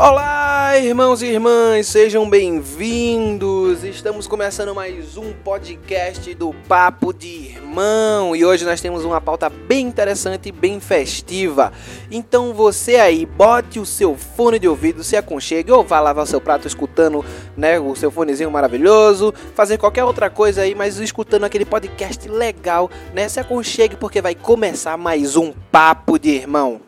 Olá, irmãos e irmãs, sejam bem-vindos. Estamos começando mais um podcast do Papo de Irmão e hoje nós temos uma pauta bem interessante e bem festiva. Então você aí, bote o seu fone de ouvido, se aconchegue ou vá lavar o seu prato escutando, né, o seu fonezinho maravilhoso, fazer qualquer outra coisa aí, mas escutando aquele podcast legal, né? Se aconchegue porque vai começar mais um Papo de Irmão.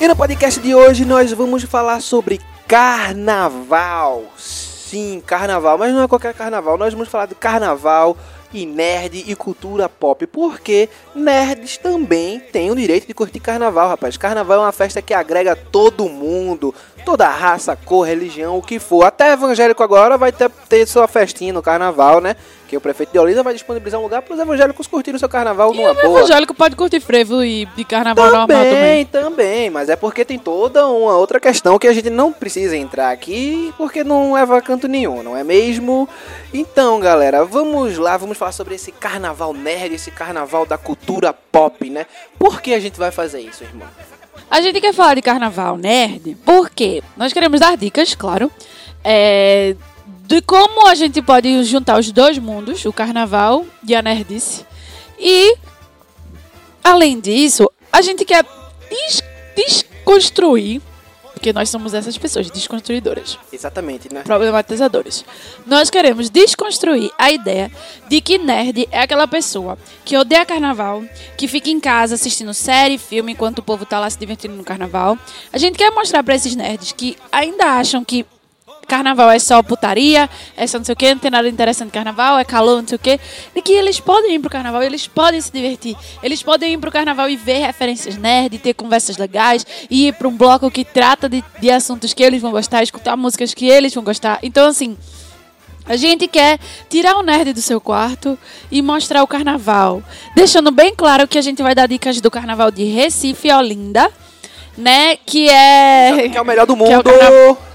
E no podcast de hoje nós vamos falar sobre carnaval. Sim, carnaval, mas não é qualquer carnaval. Nós vamos falar do carnaval e nerd e cultura pop, porque nerds também têm o direito de curtir carnaval, rapaz. Carnaval é uma festa que agrega todo mundo, toda raça, cor, religião, o que for. Até evangélico agora vai ter, ter sua festinha no carnaval, né? Que o prefeito de Olinda vai disponibilizar um lugar para os evangélicos curtirem seu carnaval numa O boa. evangélico pode curtir frevo e de carnaval normal Também, também. também, mas é porque tem toda uma outra questão que a gente não precisa entrar aqui, porque não leva a canto nenhum, não é mesmo? Então, galera, vamos lá, vamos falar sobre esse carnaval nerd, esse carnaval da cultura pop, né? Por que a gente vai fazer isso, irmão? A gente quer falar de carnaval nerd porque nós queremos dar dicas, claro, é, de como a gente pode juntar os dois mundos, o carnaval e a nerdice. E, além disso, a gente quer des- desconstruir, porque nós somos essas pessoas, desconstruidoras. Exatamente, né? problematizadores. Nós queremos desconstruir a ideia de que nerd é aquela pessoa que odeia carnaval, que fica em casa assistindo série, filme enquanto o povo tá lá se divertindo no carnaval. A gente quer mostrar pra esses nerds que ainda acham que carnaval é só putaria, é só não sei o que, não tem nada interessante carnaval, é calor, não sei o que, de que eles podem ir pro carnaval, eles podem se divertir, eles podem ir pro carnaval e ver referências nerd, ter conversas legais, ir pra um bloco que trata de, de assuntos que eles vão gostar, escutar músicas que eles vão gostar. Então, assim, a gente quer tirar o nerd do seu quarto e mostrar o carnaval. Deixando bem claro que a gente vai dar dicas do carnaval de Recife e Olinda, né? Que é. Que é o melhor do é mundo!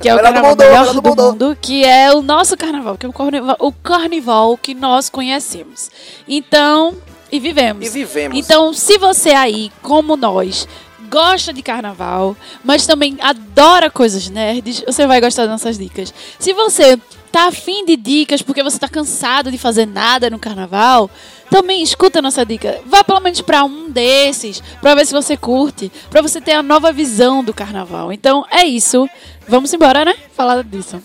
Que é o Melhor do carnaval mundo, melhor do, do mundo. mundo, que é o nosso carnaval, que é o carnaval, o carnaval que nós conhecemos. Então, e vivemos. E vivemos. Então, se você aí, como nós, gosta de carnaval, mas também adora coisas nerds, você vai gostar das nossas dicas. Se você tá afim de dicas porque você tá cansado de fazer nada no carnaval, também escuta a nossa dica. Vá pelo menos pra um desses, pra ver se você curte, pra você ter a nova visão do carnaval. Então, é isso. Vamos embora, né? Falar disso.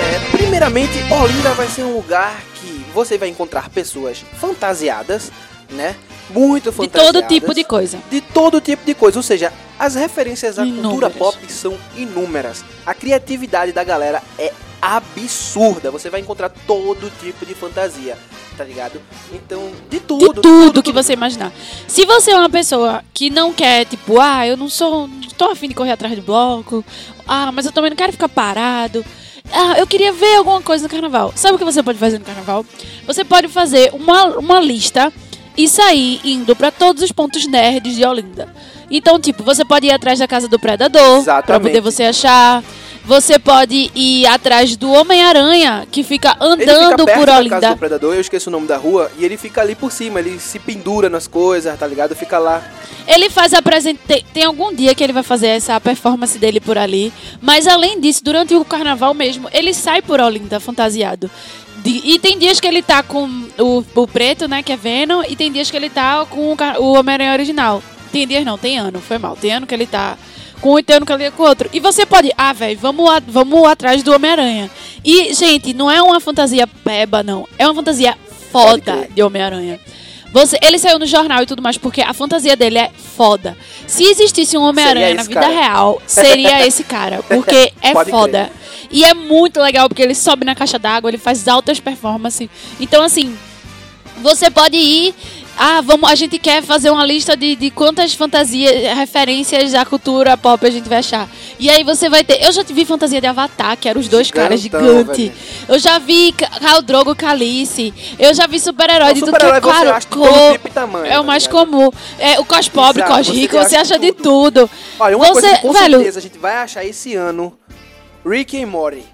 É, primeiramente, Olinda vai ser um lugar que você vai encontrar pessoas fantasiadas, né? Muito De fantasiadas. todo tipo de coisa. de todo tipo de coisa. Ou seja, as referências à cultura Inúmeras. pop são inúmeras. A criatividade da galera é absurda. Você vai encontrar todo tipo de fantasia, tá ligado? Então, de De tudo. tudo, que você imaginar. Se você é uma pessoa que não quer, tipo, ah, eu não sou. Não tô afim de correr atrás de bloco. Ah, mas eu também não quero ficar parado. Ah, eu queria ver alguma coisa no carnaval. Sabe o que você pode fazer no carnaval? Você pode fazer uma, uma lista e sair indo pra todos os pontos nerds de Olinda. Então, tipo, você pode ir atrás da casa do predador pra Exatamente. poder você achar. Você pode ir atrás do Homem-Aranha, que fica Ele andando fica perto por da Olinda. casa do predador, eu esqueço o nome da rua, e ele fica ali por cima, ele se pendura nas coisas, tá ligado? Fica lá. Ele faz a apresenta... tem, tem algum dia que ele vai fazer essa performance dele por ali. Mas além disso, durante o carnaval mesmo, ele sai por Olinda fantasiado. E tem dias que ele tá com o, o preto, né, que é Venom, e tem dias que ele tá com o, o Homem-Aranha original. tem dias não, tem ano, foi mal. Tem ano que ele tá com um e tem ano que ele tá com outro. E você pode, ah, velho, vamos, a- vamos atrás do Homem-Aranha. E, gente, não é uma fantasia peba, não. É uma fantasia foda crer. de Homem-Aranha. Você, ele saiu no jornal e tudo mais, porque a fantasia dele é foda. Se existisse um Homem-Aranha na vida cara. real, seria esse cara. Porque é Pode foda. E é muito legal, porque ele sobe na caixa d'água, ele faz altas performances. Então, assim, você pode ir. Ah, vamos, a gente quer fazer uma lista de, de quantas fantasias, referências à cultura pop a gente vai achar. E aí você vai ter. Eu já vi fantasia de Avatar, que eram os dois caras Gigantão, gigantes. velho. Eu já vi Khal Drogo Calice. Eu já vi super-herói O de tudo que é você claro, acha cor- tipo tamanho, É o tá mais ligado? comum. É, o cos pobre, Exato, cos você rico, acha você acha de de tudo. Olha, uma você, coisa que com velho, certeza a gente vai achar esse ano: Rick and Morty.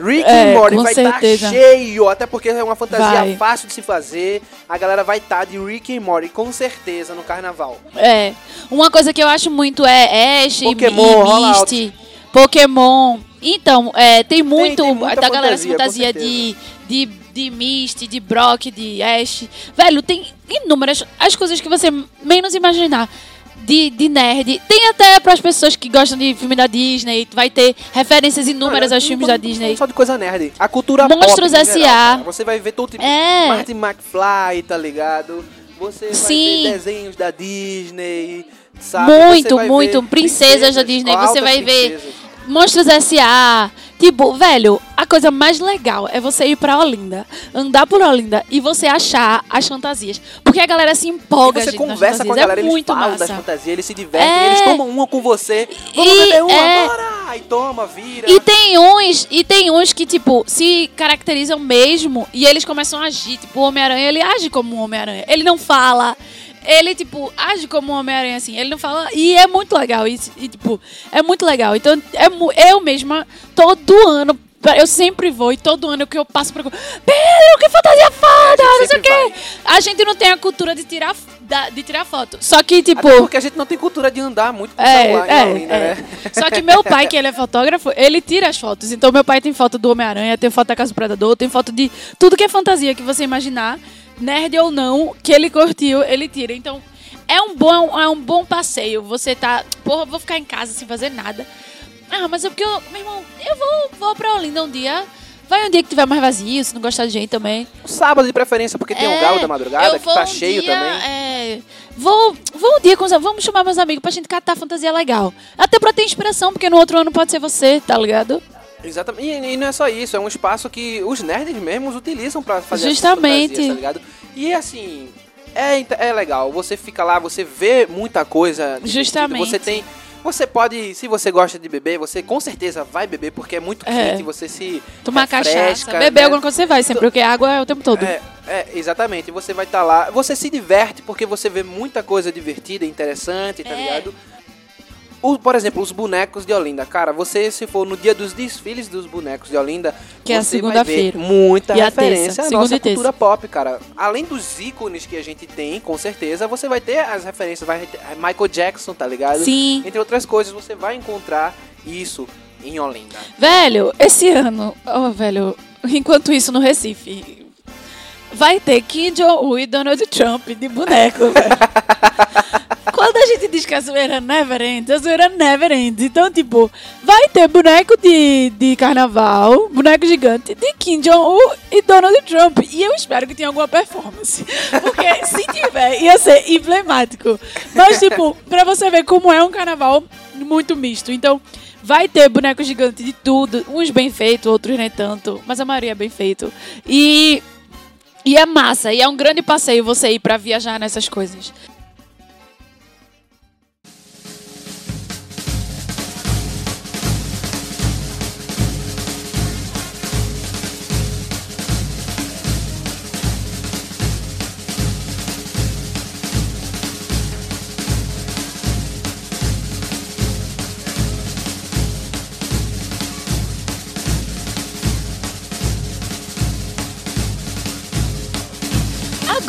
Rick É, and Morty vai estar certeza. cheio, até porque é uma fantasia Vai. fácil de se fazer. A galera vai estar de Rick and Morty, com certeza, no carnaval. É. Uma coisa que eu acho muito é Ash Pokémon, e Misty, Pokémon. Então, é, tem muito tem muita da galera fantasia, fantasia de, de, de Misty, de Brock, de Ash. Velho, tem inúmeras as coisas que você menos imaginar. De, de nerd. Tem até para as pessoas que gostam de filme da Disney. Vai ter referências inúmeras Olha, aos filmes da Disney. Só de coisa nerd. A cultura Monstros pop. em S.A. Você vai ver todo tipo É. Martin McFly, tá ligado? Você Sim. vai ver desenhos da Disney, sabe? Muito, muito. ver Princesas da Disney. Você vai ver princesas. Monstros S.A. Tipo, velho, a coisa mais legal é você ir pra Olinda, andar por Olinda e você achar as fantasias. Porque a galera se empolga, E você gente, conversa com a fantasias. galera, é eles muito falam massa. das fantasias, eles se divertem, É. eles tomam uma com você. Vamos E- beber uma, é. bora! Aí toma, vira. E tem uns, e tem uns que, tipo, se caracterizam mesmo e eles começam a agir. Tipo, o Homem-Aranha, ele age como um Homem-Aranha. Ele não fala. Ele, tipo, age como um Homem-Aranha, assim. Ele não fala. E é muito legal. E, e, tipo, é muito legal. Então, é, eu mesma, todo ano. Eu sempre vou e todo ano que eu passo pra. Pedro, que fantasia foda! Não sei o quê. A gente não tem a cultura de tirar, de tirar foto. Só que, tipo. Até porque a gente não tem cultura de andar muito com É, celular é, em Olinda, é. né? Só que meu pai, que ele é fotógrafo, ele tira as fotos. Então meu pai tem foto do Homem-Aranha, tem foto da Casa do Predador, tem foto de tudo que é fantasia que você imaginar, nerd ou não, que ele curtiu, ele tira. Então é um bom, é um bom passeio. Você tá, porra, vou ficar em casa sem fazer nada. Ah, mas é porque eu, meu irmão, eu vou, vou pra Olinda um dia. Vai um dia que tiver mais vazio, se não gostar de gente também. Sábado de preferência, porque tem o É, Galo da Madrugada, que tá um cheio dia, também. é, vou, vou um dia com os Vamos chamar meus amigos pra gente catar fantasia legal. Até pra ter inspiração, porque no outro ano pode ser você, tá ligado? Exatamente. E, e não é só isso, é um espaço que os nerds mesmos utilizam pra fazer Justamente. fantasias, tá ligado? E assim, é, é legal. Você fica lá, você vê muita coisa. Justamente. Você tem. Você pode, se você gosta de beber, você com certeza vai beber, porque é muito É. quente, você se. Tomar cachaça, beber né? alguma coisa você vai sempre, porque água é o tempo todo. É, é, exatamente. Você vai estar lá. Você se diverte porque você vê muita coisa divertida, interessante, tá É. ligado? O, por exemplo, os bonecos de Olinda. Cara, você, se for no dia dos desfiles dos bonecos de Olinda, Que é a você vai segunda-feira. ver muita E referência à nossa cultura pop, cara. Além dos ícones que a gente tem, com certeza, você vai ter as referências. Vai ter Michael Jackson, tá ligado? Sim. Entre outras coisas, você vai encontrar isso em Olinda. Velho, esse ano, oh, velho, enquanto isso no Recife, vai ter Kim Jong-un e Donald Trump de boneco, velho. Quando a gente diz que a zoeira never ends, a zoeira never ends. Então, tipo, vai ter boneco de, de carnaval, boneco gigante de Kim Jong-un e Donald Trump. E eu espero que tenha alguma performance. Porque se tiver, ia ser emblemático. Mas, tipo, pra você ver como é um carnaval muito misto. Então, vai ter boneco gigante de tudo. Uns bem feitos, outros nem tanto. Mas a maioria é bem feito. E... E é massa, e é um grande passeio você ir pra viajar nessas coisas.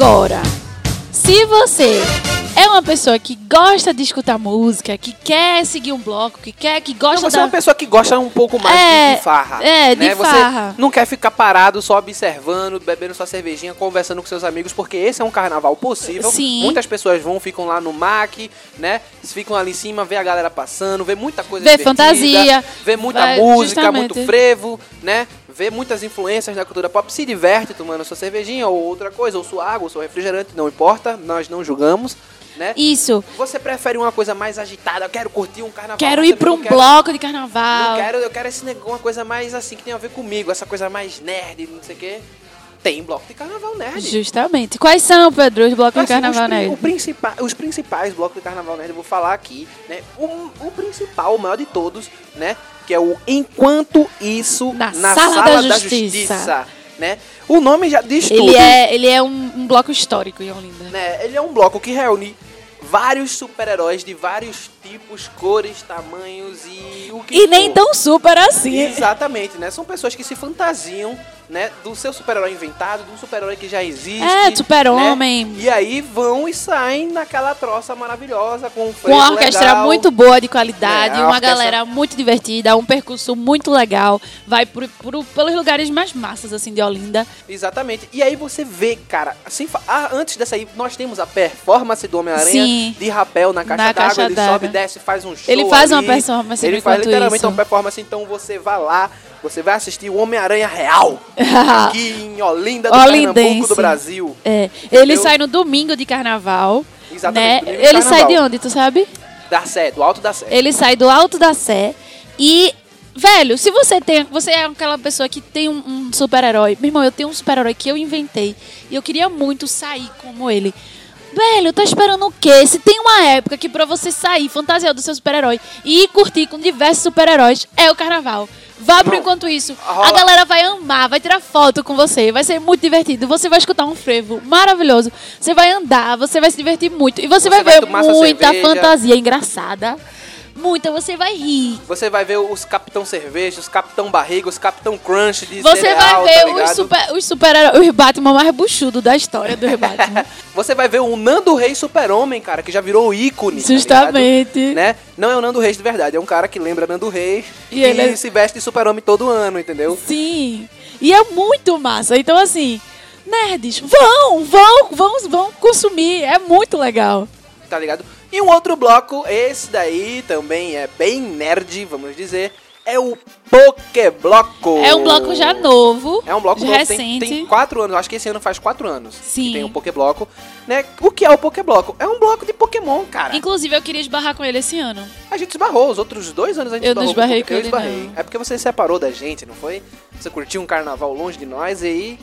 Agora, se você é uma pessoa que gosta de escutar música, que quer seguir um bloco, que quer, que gosta Não, você da... é uma pessoa que gosta um pouco mais É, de, de farra. é, de né? Você farra. não quer ficar parado só observando, bebendo sua cervejinha, conversando com seus amigos, porque esse é um carnaval possível. Sim. Muitas pessoas vão, ficam lá no MAC, né? Ficam ali em cima, vê a galera passando, vê muita coisa Vê fantasia, vê muita vai- música, justamente. muito frevo, né? Vê muitas influências da cultura pop, se diverte tomando sua cervejinha ou outra coisa, ou sua água, ou seu refrigerante, não importa, nós não julgamos, né? Isso. Você prefere uma coisa mais agitada? Eu quero curtir um carnaval. Quero ir pra também um quero- bloco de Não carnaval. quero, eu quero esse negócio, uma coisa mais assim que tem a ver comigo, essa coisa mais nerd, não sei o quê. Tem bloco de carnaval nerd. Justamente. Quais são, Pedro, os blocos de Assim, carnaval, os, né? o principal, os principais blocos de carnaval nerd, eu vou falar aqui, né? O, o principal, o maior de todos, né? Que é o Enquanto Isso Na Sala da Justiça. né? O nome já diz tudo. Ele é, ele é um, um bloco histórico em Olinda. né? Ele é um bloco que reúne vários super-heróis de vários tipos, cores, tamanhos e o que E nem for. tão super assim. Exatamente, né? São pessoas que se fantasiam, né? Do seu super-herói inventado, de um super-herói que já existe. É, super-homem. né? E aí vão e saem naquela troça maravilhosa, com um Com uma orquestra legal. muito boa de qualidade, É, uma orquestra- galera muito divertida, um percurso muito legal. Vai pelos lugares mais massas, assim, de Olinda. Exatamente. E aí você vê, cara, assim, ah, antes dessa aí, nós temos a performance do Homem-Aranha de rapel na caixa Na d'água. Ele sobe, desce, faz um show. Ele faz uma ali. performance Ele faz literalmente isso. uma performance, então você vai lá, você vai assistir o Homem-Aranha real. aqui em Olinda do Olindense. Pernambuco do Brasil. É, ele Eu- sai no domingo de carnaval. Exatamente, Né? Ele sai carnaval. de onde, tu sabe? Da Sé, do alto da Sé. Ele sai do alto da Sé e. Velho, se você tem. Você é aquela pessoa que tem um, um super-herói. Meu irmão, eu tenho um super-herói que eu inventei. E eu queria muito sair como ele. Velho, tá esperando o quê? Se tem uma época que pra você sair, fantasiado do seu super-herói e ir curtir com diversos super-heróis, é o carnaval. Vá pro enquanto isso. A galera vai amar, vai tirar foto com você, vai ser muito divertido. Você vai escutar um frevo maravilhoso. Você vai andar, você vai se divertir muito. E você, Você vai, vai ver muita cerveja. fantasia engraçada. Muita, você vai rir. Você vai ver os Capitão Cerveja, os Capitão Barriga, os Capitão Crunch de Você cereal, vai ver tá os super, os super os Batman mais buchudo da história do Batman. Você vai ver o Nando Reis Super-Homem, cara, que já virou o ícone. tá Justamente. ligado? né? Não é o Nando Reis de verdade, é um cara que lembra Nando Reis E e, ele é- se veste de Super-Homem todo ano, entendeu? Sim. E é muito massa. Então, assim, nerds, vão, vão, vão, vão consumir. É muito legal. Tá ligado? E um outro bloco, esse daí também é bem nerd, vamos dizer, é o Pokébloco. É um bloco já novo. É um bloco novo, recente. tem, tem quatro anos, acho que esse ano faz quatro anos Sim. que tem o Pokébloco, né? O que é o Pokébloco? É um bloco de Pokémon, cara. Inclusive, eu queria esbarrar com ele esse ano. A gente esbarrou, os outros dois anos a gente Eu não esbarrou. esbarrei com com eu ele, esbarrei. não. É porque você se separou da gente, não foi? Você curtiu um carnaval longe de nós e aí...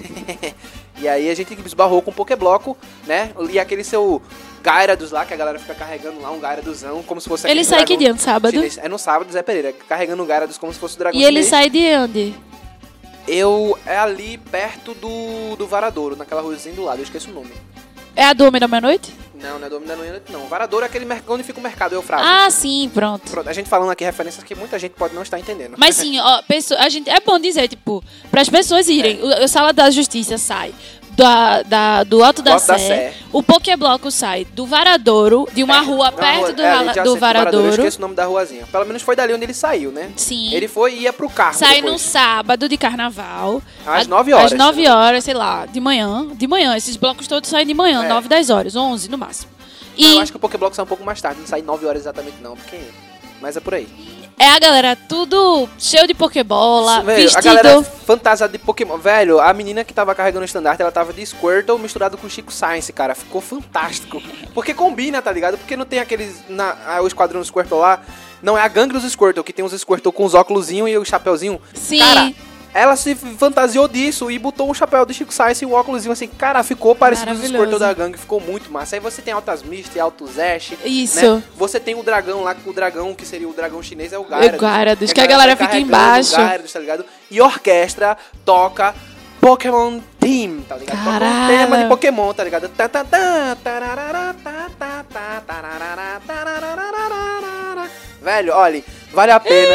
e aí a gente esbarrou com o Pokébloco, né? E aquele seu Gyarados lá, que a galera fica carregando lá, um Gyaradosão, como se fosse Ele sai que dia? No sábado? chinês. É no sábado, Zé Pereira, carregando o Gyarados como se fosse o dragão E ele chinês. sai de onde? Eu... É ali perto do, do Varadouro, naquela ruazinha do lado, eu esqueço o nome. É a do Homem da Meia-Noite? Não, não é do Homem da Noite, não. Varadouro é aquele mercado onde fica o mercado Eufrásio. Ah, sim, pronto. Pronto, a gente falando aqui referências que muita gente pode não estar entendendo. Mas sim, ó, a gente, é bom dizer, tipo, para as pessoas irem. É. O, o Sala da Justiça sai da, da- do Alto da, Alto da Sé. Sé. O Pokébloco sai do Varadouro, de uma rua Uma perto rua- do, é, do Eu Varadouro. esqueço o nome da ruazinha. Pelo menos foi dali onde ele saiu, né? Sim. Ele foi e ia pro carro Sai no sábado de carnaval. Às A- 9 horas, Às 9 né? horas, sei lá, de manhã. De manhã. Esses blocos todos saem de manhã, É. 9, 10 horas, 11 no máximo. E Eu acho que o Pokéblock sai um pouco mais tarde, não sai 9 horas exatamente não, porque... Mas é por aí. É a galera tudo cheio de Pokébola, Velho, vestido. A galera fantasiada de Pokémon. Velho, a menina que tava carregando o estandarte, ela tava de Squirtle misturado com Chico Science, cara. Ficou fantástico. Porque combina, tá ligado? Porque não tem aqueles... Na, o esquadrão Squirtle lá... Não, é a gangue dos Squirtle, que tem uns Squirtle com os óculosinho e o chapeuzinho. Sim. Cara, ela se fantasiou disso e botou um chapéu do Chico Science e um óculosinho assim. Cara, ficou parecido com Maravilhoso. Squirtle da gangue, ficou muito massa. Aí você tem altas Mist, altos Ash. Isso. Né? Você tem o dragão lá, o dragão que seria o dragão chinês é o Gyarados. Gyarados, que a galera sai fica embaixo. o Gyarados, tá ligado? E orquestra toca Pokémon Team, tá ligado? Toca um tema de Pokémon, tá ligado? Tá, tá, tá, tararara, tá, tá, tá, tararara, tararara. Velho, olha, vale a pena.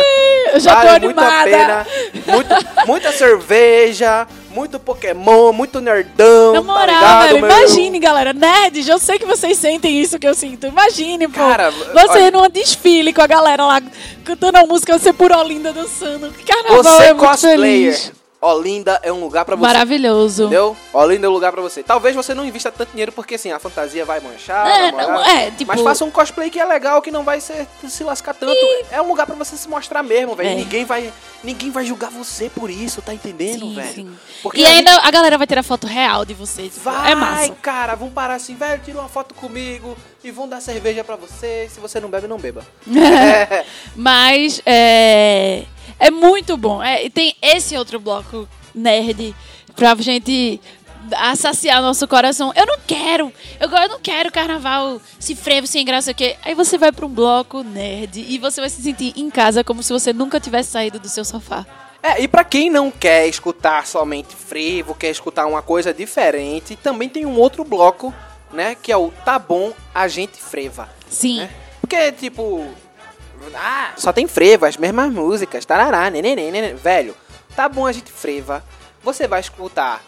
eu já tô vale muito a animada. pena. Muito- muita cerveja, muito Pokémon, muito nerdão. Na tá moral, ligado, velho, meu? imagine, galera. Nerds, eu sei que vocês sentem isso que eu sinto. Imagine, pô. Cara, você olha- num desfile com a galera lá cantando a música, você por Olinda dançando. Carnaval Você é muito cosplayer. feliz. Olinda é um lugar pra você. Maravilhoso. Entendeu? Olinda é um lugar pra você. Talvez você não invista tanto dinheiro porque assim, a fantasia vai manchar. É, não, é, tipo- Mas faça um cosplay que é legal, que não vai ser, se lascar tanto. É um lugar pra você se mostrar mesmo, velho. É. Ninguém vai, ninguém vai julgar você por isso, tá entendendo, Sim, velho? sim. Porque E a ainda gente- a galera vai ter a foto real de vocês. tipo, Vai, é massa. cara, vão parar assim, velho, tira uma foto comigo e vão dar cerveja pra você. Se você não bebe, não beba. É. Mas é, é muito bom. É, e tem esse outro bloco nerd pra gente a saciar nosso coração. Eu não quero, eu, eu não quero carnaval se frevo, sem graça, o quê? Aí você vai pra um bloco nerd e você vai se sentir em casa como se você nunca tivesse saído do seu sofá. É, e pra quem não quer escutar somente frevo, quer escutar uma coisa diferente, também tem um outro bloco, né, que é o Tá Bom, a gente freva. Sim. né? Porque, tipo, ah, só tem frevo, as mesmas músicas, tarará, neném, neném, velho, tá bom a gente freva, você vai escutar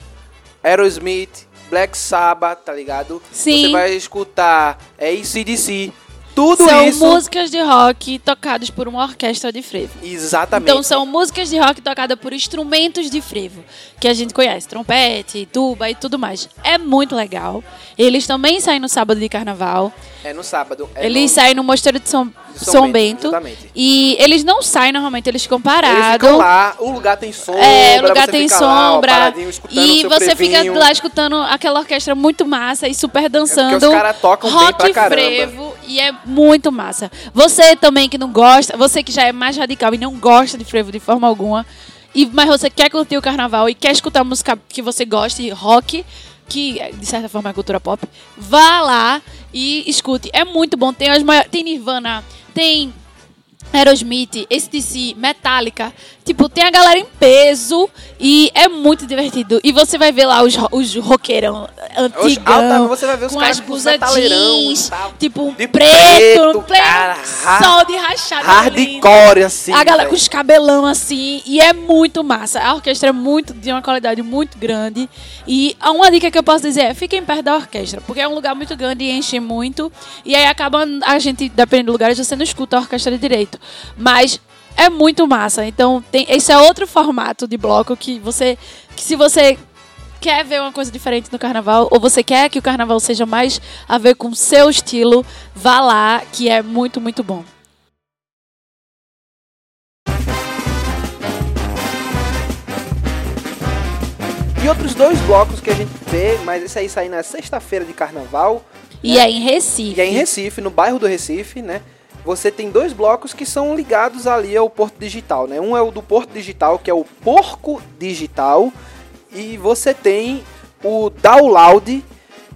Aerosmith, Black Sabbath, tá ligado? Sim. Você vai escutar é, ACDC, tudo São isso... músicas de rock tocadas por uma orquestra de frevo. Exatamente. Então são músicas de rock tocadas por instrumentos de frevo, que a gente conhece, trompete, tuba e tudo mais. É muito legal. Eles também saem no sábado de carnaval. É no sábado. é eles no- saem no Mosteiro de São, de São, Bento. Exatamente. E eles não saem normalmente, eles ficam parados. Eles ficam lá, o lugar tem sombra, É, o lugar você tem lá, sombra. escutando e você frevinho. fica lá escutando aquela orquestra muito massa e super dançando. os caras tocam bem rock pra caramba. frevo e é muito massa. Você também que não gosta, você que já é mais radical e não gosta de frevo de forma alguma, e, mas você quer curtir o carnaval e quer escutar música que você gosta, de rock, que de certa forma é cultura pop, vá lá e escute. É muito bom. Tem, as maiores, tem Nirvana, tem Aerosmith, ACDC, Metallica. Tipo, tem a galera em peso e é muito divertido. E você vai ver lá os, os roqueirão ah, tá, antigão. você vai ver os com caras as blusas jeans, tal. tipo, De preto, preto, cara, ha- sol de rachada. lindo. Hardcore, assim. A galera velho. com os cabelão assim, e é muito massa. A orquestra é muito de uma qualidade muito grande. E uma dica que eu posso dizer é: fiquem perto da orquestra, porque é um lugar muito grande e enche muito. E aí acaba a gente, dependendo do lugar, você não escuta a orquestra direito. Mas é muito massa. Então, tem, esse é outro formato de bloco que você. Que se você quer ver uma coisa diferente no carnaval, ou você quer que o carnaval seja mais a ver com o seu estilo, vá lá, que é muito, muito bom. E outros dois blocos que a gente vê, mas esse aí sai na sexta-feira de carnaval. E é em Recife. E é em Recife, no bairro do Recife, né? Você tem dois blocos que são ligados ali ao Porto Digital, né? Um é o do Porto Digital, que é o Porco Digital, e você tem o Download,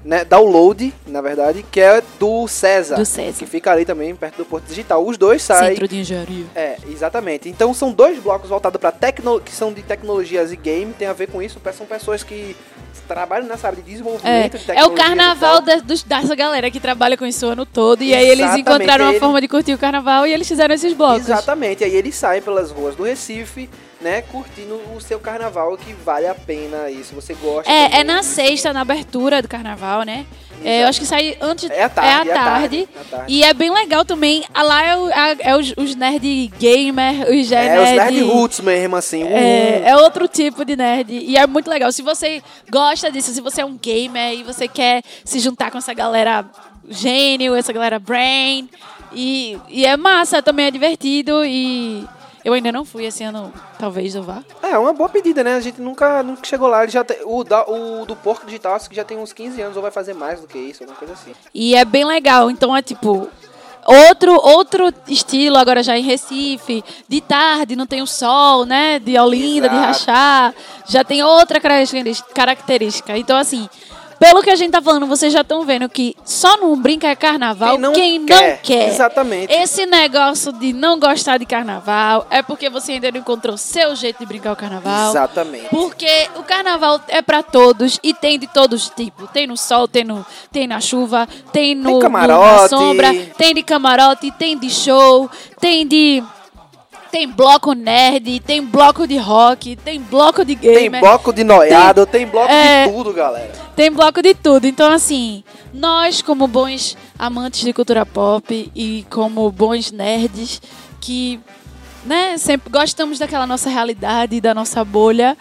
né? Download, na verdade, que é do César, Do César. que fica ali também perto do Porto Digital. Os dois saem Centro de Engenharia. é, exatamente. Então são dois blocos voltados para tecno que são de tecnologias e game, tem a ver com isso, são pessoas que trabalham nessa área de É, desenvolvimento de é o e carnaval da- dos- dessa galera que trabalha com isso o ano todo. E aí eles encontraram uma ele- forma de curtir o carnaval e eles fizeram esses blocos. Exatamente. Aí eles saem pelas ruas do Recife, né, curtindo o seu carnaval que vale a pena se você gosta. É, é na sexta, na abertura do carnaval, né? É, eu acho que sai antes. É à tarde, É é à à tarde. tarde, é tarde. E é bem legal também. Ah, Lá é, o- é- é os, os nerd gamer, os já É, os nerd roots mesmo, assim. É, é outro tipo de nerd. E é muito legal. Se você gosta disso, se você é um gamer e você quer se juntar com essa galera gênio, essa galera brain. E, e é massa, também é divertido. E eu ainda não fui esse ano, talvez eu vá. É, uma boa pedida, né? A gente nunca, nunca chegou lá. Ele já tem- o, da- o do Porco Digital acho que já tem uns 15 anos, ou vai fazer mais do que isso, alguma coisa assim. E é bem legal. Então é tipo. Outro, outro estilo, agora já em Recife, de tarde, não tem o sol, né? De Olinda, de Exato. Rachar. Já tem outra característica. Então, assim, pelo que a gente tá falando, vocês já estão vendo que só não brinca é carnaval Quem não quem não quer. quer. Exatamente. Esse negócio de não gostar de carnaval é porque você ainda não encontrou seu jeito de brincar o carnaval. Exatamente. Porque o carnaval é pra todos e tem de todos os tipos. Tem no sol, tem, no, tem na chuva, tem no, no- na camarote. sombra, tem de camarote, tem de show, tem de Tem bloco nerd, tem bloco de rock, tem bloco de Tem gamer. bloco de noiado, tem, bloco é, de tudo, galera. Tem bloco de tudo. Então, assim, nós, como bons amantes de cultura pop e como bons nerds que, né, sempre gostamos daquela nossa realidade, da nossa bolha,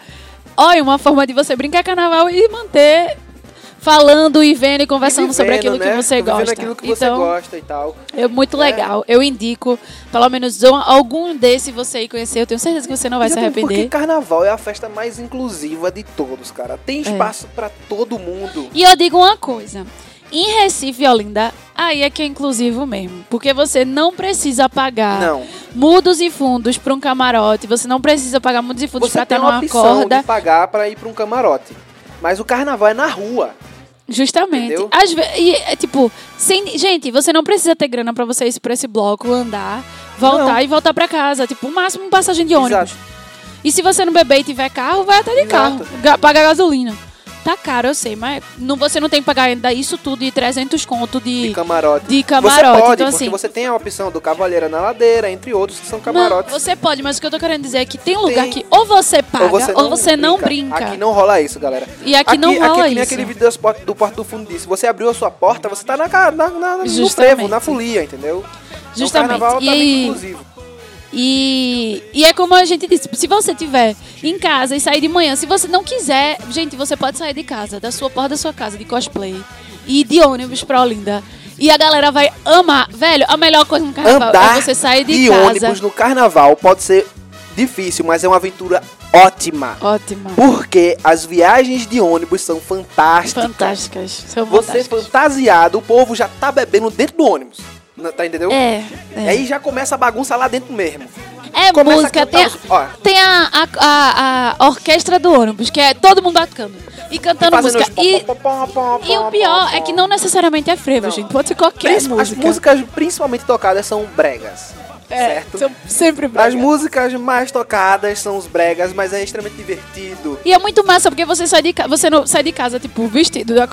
olha, uma forma de você brincar carnaval e manter falando e vendo e conversando E sobre vivendo, aquilo né? que você Vivendo gosta. aquilo que você então, gosta e tal. é muito legal. Eu indico, pelo menos um- algum desse você aí conhecer. Eu tenho certeza que você não vai se Exatamente, Porque arrepender. carnaval é a festa mais inclusiva de todos, cara. É. Tem espaço pra todo mundo. E eu digo uma coisa. Em Recife Olinda, aí é que é inclusivo mesmo. Porque você não precisa pagar Não. mudos e fundos para um camarote. Você não precisa pagar mudos e fundos Você para tem estar uma numa opção corda. de pagar pra ir pra um camarote. Mas o carnaval é na rua. Justamente. Entendeu? Às e, é tipo, sem, gente, você não precisa ter grana para você ir para esse bloco, andar, voltar Não. e voltar para casa. Tipo, o máximo passagem de ônibus. Exato. E se você não beber e tiver carro, vai até de Exato. carro. Ga- Paga gasolina. Tá caro, eu sei, mas não, você não tem que pagar ainda isso tudo de 300 conto de, De camarote. de Você camarote. pode, então, porque assim, você tem a opção do Cavaleira na Ladeira, entre outros que são camarotes. Não, você pode, mas o que eu tô querendo dizer é que tem lugar Tem. que ou você paga ou você não, brinca. Aqui não rola isso, galera. E aqui não rola aqui é que nem isso. aquele vídeo portas- do Porto do Fundo disse. Você abriu a sua porta, você tá na, na, na, no frevo, na folia, entendeu? Justamente. Então, o carnaval E tá bem inclusivo. E, e é como a gente disse, se você tiver em casa e sair de manhã, se você não quiser, gente, você pode sair de casa, da sua porta da sua casa, de cosplay, e de ônibus pra Olinda. E a galera vai amar. Velho, a melhor coisa no carnaval Andar é você sair de de casa. ônibus no carnaval pode ser difícil, mas é uma aventura ótima. Ótima. Porque as viagens de ônibus são fantásticas. Fantásticas. São Você fantasiado, o povo já tá bebendo dentro do ônibus. Tá entendeu? É, é. Aí já começa a bagunça lá dentro mesmo. É Começa a música, tem, os- ó. tem a, a, a, a orquestra do ônibus, que é todo mundo tocando e cantando fazendo música. os E, pom, pom, pom, pom, e o pom, pior pom, é que pom. não necessariamente é frevo, Não. gente. Pode ser qualquer Princi- música. As músicas principalmente tocadas são bregas. É, certo? são sempre As bregas. músicas mais tocadas são os bregas, mas é extremamente divertido. E é muito massa, porque você sai de, você não, sai de casa, tipo, vestido da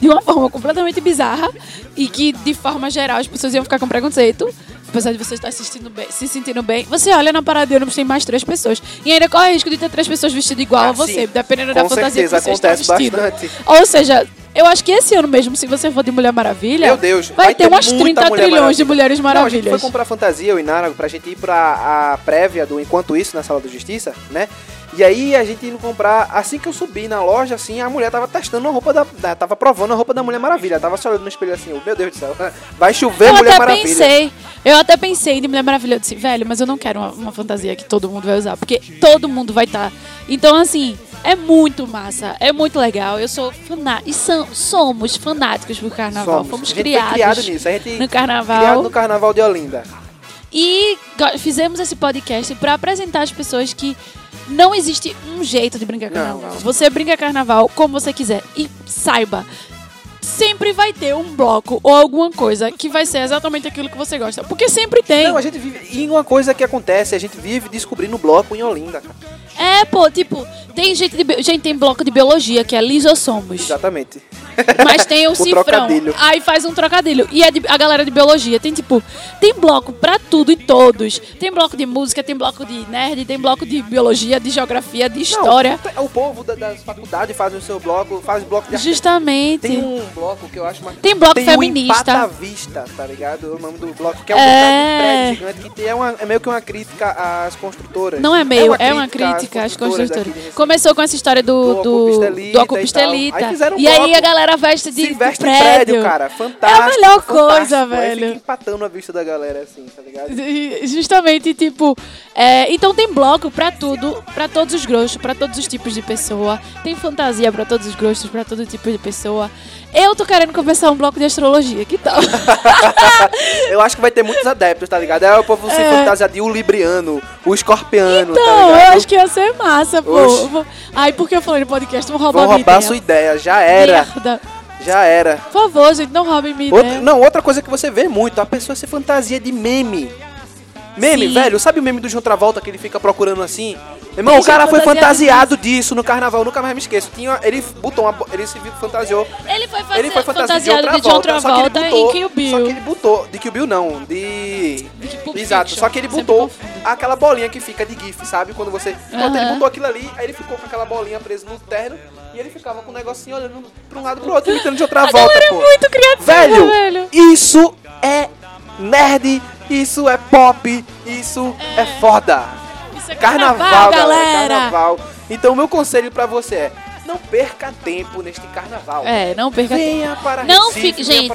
de uma forma completamente bizarra e que, de forma geral, as pessoas iam ficar com preconceito. Apesar de você estar se sentindo bem, se sentindo bem, você olha na parada de ônibus tem mais três pessoas. E ainda corre o risco de ter três pessoas vestidas igual Ah, a você, sim. dependendo da Com fantasia certeza, que você está acontece vestido. bastante. Ou seja, eu acho que esse ano mesmo, se você for de Mulher Maravilha, Meu Deus, vai, ter umas muita 30 Mulher trilhões de Maravilha. Mulheres Não, a gente Maravilhas. foi comprar fantasia, eu e Nara, pra gente ir pra a prévia do Enquanto Isso na Sala da Justiça, né? E aí a gente indo comprar, assim que eu subi na loja, assim, a mulher tava testando a roupa da, da- tava provando a roupa da Mulher Maravilha. Tava se olhando no espelho assim, oh, meu Deus do céu, vai chover eu Mulher até Maravilha. pensei, eu até pensei de Mulher Maravilha. Eu disse, velho, mas eu não quero uma, uma fantasia que todo mundo vai usar, porque todo mundo vai estar. Então, assim, é muito massa, é muito legal. Eu sou fanática, e são, somos fanáticos por carnaval. Somos. Fomos a gente criados foi criado nisso, a gente no carnaval. criado no Carnaval de Olinda. E fizemos esse podcast pra apresentar às pessoas que não existe um jeito de brincar Não. carnaval. Você brinca carnaval como você quiser. E saiba, sempre vai ter um bloco ou alguma coisa que vai ser exatamente aquilo que você gosta. Porque sempre tem. Não, a gente vive. E uma coisa que acontece, a gente vive descobrindo bloco em Olinda, cara. É, pô, tipo, tem gente de. Gente, tem bloco de biologia, que é lisossomos. Exatamente. Mas tem o, O cifrão. trocadilho. Aí faz um trocadilho. E é de- a galera de biologia tem, tipo, tem bloco pra tudo e todos. Tem bloco de música, tem bloco de nerd, tem bloco de biologia, de geografia, de história. Não, o povo da- das faculdades faz o seu bloco, faz bloco de Justamente. Tem um bloco que eu acho uma... Tem bloco tem feminista. O Empata Vista, tá ligado? O nome do bloco, que é um É. prédio gigante que tem, é, uma- é meio que uma crítica às construtoras. Não é meio, é uma crítica às construtoras. Daqui de Recife. Começou com essa história do, Do do, e. Aí E aí a galera veste de, veste prédio. prédio, cara. Fantástico. É a melhor coisa, Aí velho. fica empatando a vista da galera, assim, tá ligado? E, Justamente, tipo, é, então tem bloco pra tudo, pra todos os gostos, pra todos os tipos de pessoa. Tem fantasia pra todos os gostos, pra todo tipo de pessoa. Eu tô querendo começar um bloco de astrologia, que tal? Eu acho que vai ter muitos adeptos, tá ligado? Aí o povo se É. fantasia de o libriano, o escorpiano, tá Então, eu ligado? acho que ia ser massa, pô. Vou- Ai, porque eu falei no podcast, vão roubar minha roubar a ideia. sua ideia, já era, Merda. já era. Por favor, gente, não roubem minha Outra, ideia. não, outra coisa que você vê muito, a pessoa se fantasia de meme. Meme, Sim. velho, sabe o meme do João Travolta que ele fica procurando assim? Irmão, o cara foi fantasiado disso no carnaval, nunca mais me esqueço. Tinha, ele botou uma, ele se fantasiou. Ele foi, fazer, Ele foi fantasiado fantasiado de outra volta, só que ele botou, em Kill Bill. Só que ele botou, de Kill Bill não, de De Pulp Exato, só que ele botou aquela bolinha que fica de GIF, sabe? Quando você. Quando ele botou aquilo ali, aí ele ficou com aquela bolinha presa no terno e ele ficava com um negocinho olhando pra um lado e pro outro, imitando de outra volta, pô. Muito criativa, Velho, velho. isso é nerd, isso é pop, isso é, foda. É Carnaval, galera, carnaval. Então, o meu conselho pra você é: não perca tempo neste carnaval. É, não perca Venha para Não Recife, fique, gente,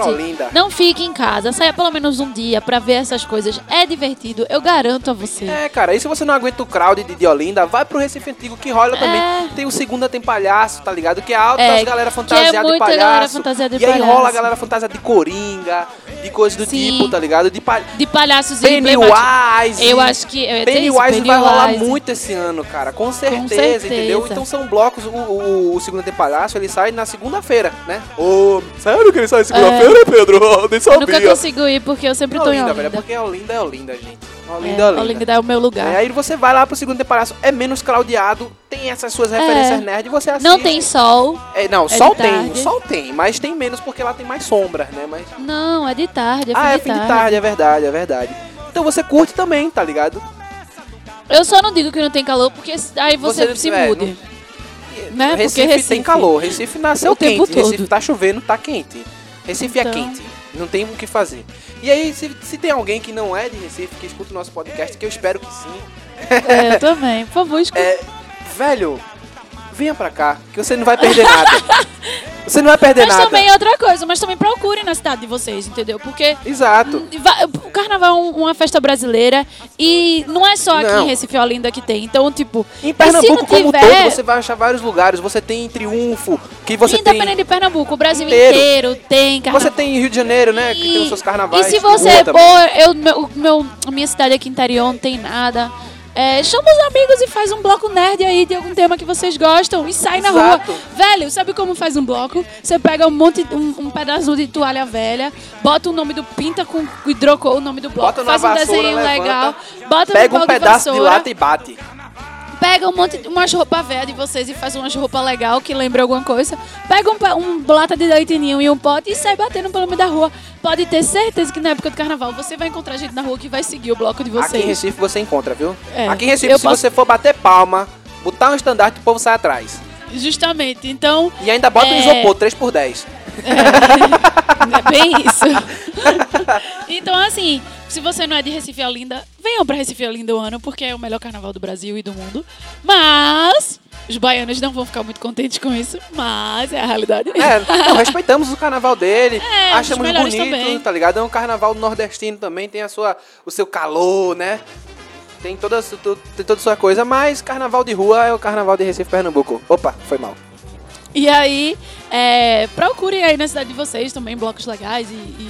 não fique em casa. Saia pelo menos um dia pra ver essas coisas. É divertido, eu garanto a você. É, cara, e se você não aguenta o crowd de, Olinda, vai pro Recife Antigo que rola também. É. Tem o Segunda Tem Palhaço, tá ligado? Que é altas É, galera que é fantasiada de muita palhaço. galera fantasiada de e aí palhaço. rola a galera fantasiada de coringa, de coisas do Sim. tipo, tá ligado? De palha... De palhaços e. Pennywise. Eu acho que. Eu isso, Pennywise vai rolar Pennywise. muito esse ano, cara. Com certeza, certeza. entendeu? Então são blocos. O, o, o Segunda Tem Palhaço, ele sai na segunda-feira, né? Ô, sério que ele sai segunda-feira, Pedro? Eu nem Eu sabia. nunca consigo ir porque eu sempre tô em Olinda, Olinda. velho. É porque Olinda é Olinda, gente. Olinda É, é Olinda. Olinda é o meu lugar. É, aí você vai lá pro segundo temporada, é menos claudiado, tem essas suas referências nerd, você assiste. Não tem sol. É, não, é sol de tem, tarde. sol tem, mas tem menos porque lá tem mais sombras, né? Mas... Não, é de tarde. É fim ah, é de fim tarde. de tarde, é verdade, é verdade. Então você curte também, tá ligado? Eu só não digo que não tem calor porque aí você, Você- se é, mude. Né? Recife, Recife- tem calor, Recife nasceu quente, Recife todo. tá chovendo, tá quente. Recife é Então. quente, não tem o que fazer. E aí, se, se tem alguém que não é de Recife, que escuta o nosso podcast, que eu espero que sim, É, eu também. Por favor, escuta. É, velho, venha pra cá, que você não vai perder nada. Você não vai perder Mas nada. também é outra coisa, mas também procurem na cidade de vocês, entendeu? Porque Exato. va- o carnaval é um- uma festa brasileira e não é só aqui Não. em Recife e Olinda que tem. Então, tipo, Em e Pernambuco não como tiver, todo, você vai achar vários lugares. Você tem Triunfo, que você independente tem... de Pernambuco, o Brasil inteiro. inteiro, tem carnaval. Você tem Rio de Janeiro, né? Que tem os seus carnavais. E se você. Pô, eu, meu, meu, minha cidade aqui interior não tem nada. É, chama os amigos e faz um bloco nerd aí de algum tema que vocês gostam e sai na rua. Exato. Velho, sabe como faz um bloco? Você pega um monte, um, um pedaço de toalha velha, bota o nome do pinta com hidrocor, o nome do bloco, Bota faz um vassoura, desenho levanta, legal, bota Pega um de pedaço de vassoura, lata e bate. Pega um monte, umas roupas velhas de vocês e faz umas roupas legal que lembra alguma coisa. Pega um, um lata de leitinho e um pote e sai batendo pelo meio da rua. Pode ter certeza que na época do carnaval você vai encontrar gente na rua que vai seguir o bloco de Aqui em vocês. Recife você encontra, viu? É, Aqui em Recife, se posso- você for bater palma, botar um estandarte, o povo sai atrás. Justamente. Então, E ainda bota um É. isopor, 3 por 10 é bem isso. então, assim, se você não é de Recife Olinda, venham pra Recife Olinda o ano, porque é o melhor carnaval do Brasil e do mundo. Mas os baianos não vão ficar muito contentes com isso, mas é a realidade. É, não, respeitamos o carnaval dele, É, os achamos bonito, também. tá ligado? É um carnaval nordestino também, tem a sua, o seu calor, né? Tem toda, tem toda a sua coisa, mas carnaval de rua é o carnaval de Recife Pernambuco. Opa, foi mal. E aí, é, procurem aí na cidade de vocês também blocos legais e, e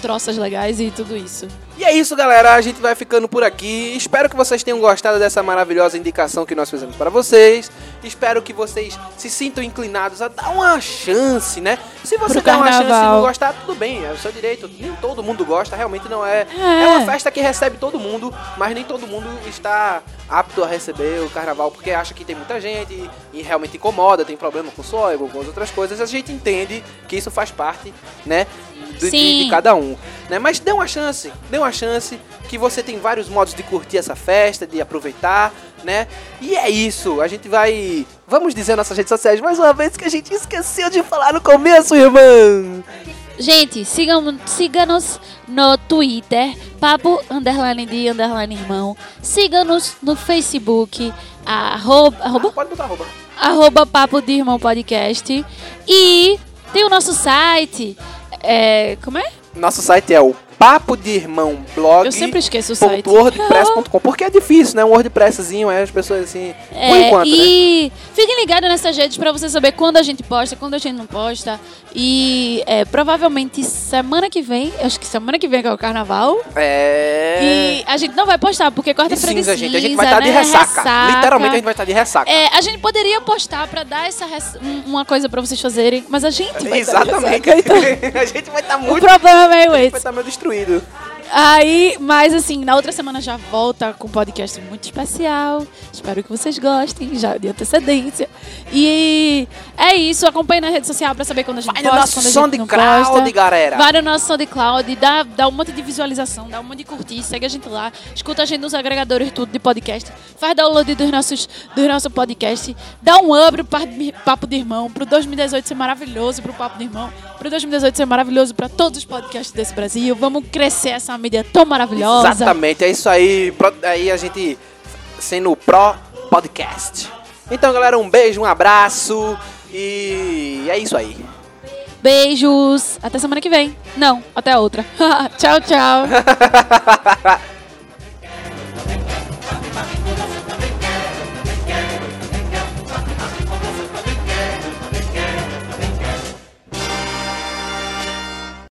troças legais e tudo isso. E é isso, galera. A gente vai ficando por aqui. Espero que vocês tenham gostado dessa maravilhosa indicação que nós fizemos para vocês. Espero que vocês se sintam inclinados a dar uma chance, né? Se você Pro der uma chance e carnaval. não gostar, tudo bem, é o seu direito. Nem todo mundo gosta, realmente não é. É. É uma festa que recebe todo mundo, mas nem todo mundo está apto a receber o carnaval porque acha que tem muita gente e, e realmente incomoda, tem problema com som, com algumas outras coisas. A gente entende que isso faz parte, né? De- de- de cada um, né? Mas dê uma chance, dê uma chance que você tem vários modos de curtir essa festa, de aproveitar, né? E é isso, a gente vai, vamos dizer nossas redes sociais mais uma vez que a gente esqueceu de falar no começo, irmã. Gente, sigam- siga-nos no Twitter, papo underline de underline irmão. Siga-nos no Facebook, arroba, arroba, Pode botar arroba. arroba papo de irmão podcast. E tem o nosso site, é, como é? Nosso site é o papo de irmão blog. Eu sempre esqueço o site. wordpress.com porque é difícil, né? Um WordPresszinho, aí as pessoas assim, por É, enquanto, né? e fiquem ligados nessas redes pra você saber quando a gente posta, quando a gente não posta. E é, provavelmente semana que vem, acho que semana que vem que é o carnaval. É. E a gente não vai postar, porque quarta-feira de cinza, gente, a gente vai estar de né? ressaca. Literalmente a gente vai estar de ressaca. É, a gente poderia postar pra dar essa res- um- uma coisa pra vocês fazerem, mas a gente vai de Exatamente. ressaca, então, a gente vai estar o muito problema é meio vai esse. estar meio destruído. Aí, mas assim, na outra semana já volta com um podcast muito especial. Espero que vocês gostem, já de antecedência. E é isso, acompanhe na rede social pra saber quando a gente Vai no posta, nosso quando a som gente de não crowd, posta. galera. Vai no nosso SoundCloud, dá, dá um monte de visualização, dá um monte de curtir, segue a gente lá, escuta a gente nos agregadores tudo de podcast, faz download dos nossos, dos nossos podcasts, dá um up pro Pa- Papo de Irmão, pro 2018 ser maravilhoso, pro Papo de Irmão, pro 2018 ser maravilhoso pra todos os podcasts desse Brasil. Vamos crescer essa mídia tão maravilhosa. Exatamente, é isso aí. Pro- Aí a gente sendo pró podcast. Então, galera, um beijo, um abraço e é isso aí. Beijos. Até semana que vem. Não, até outra. tchau, tchau.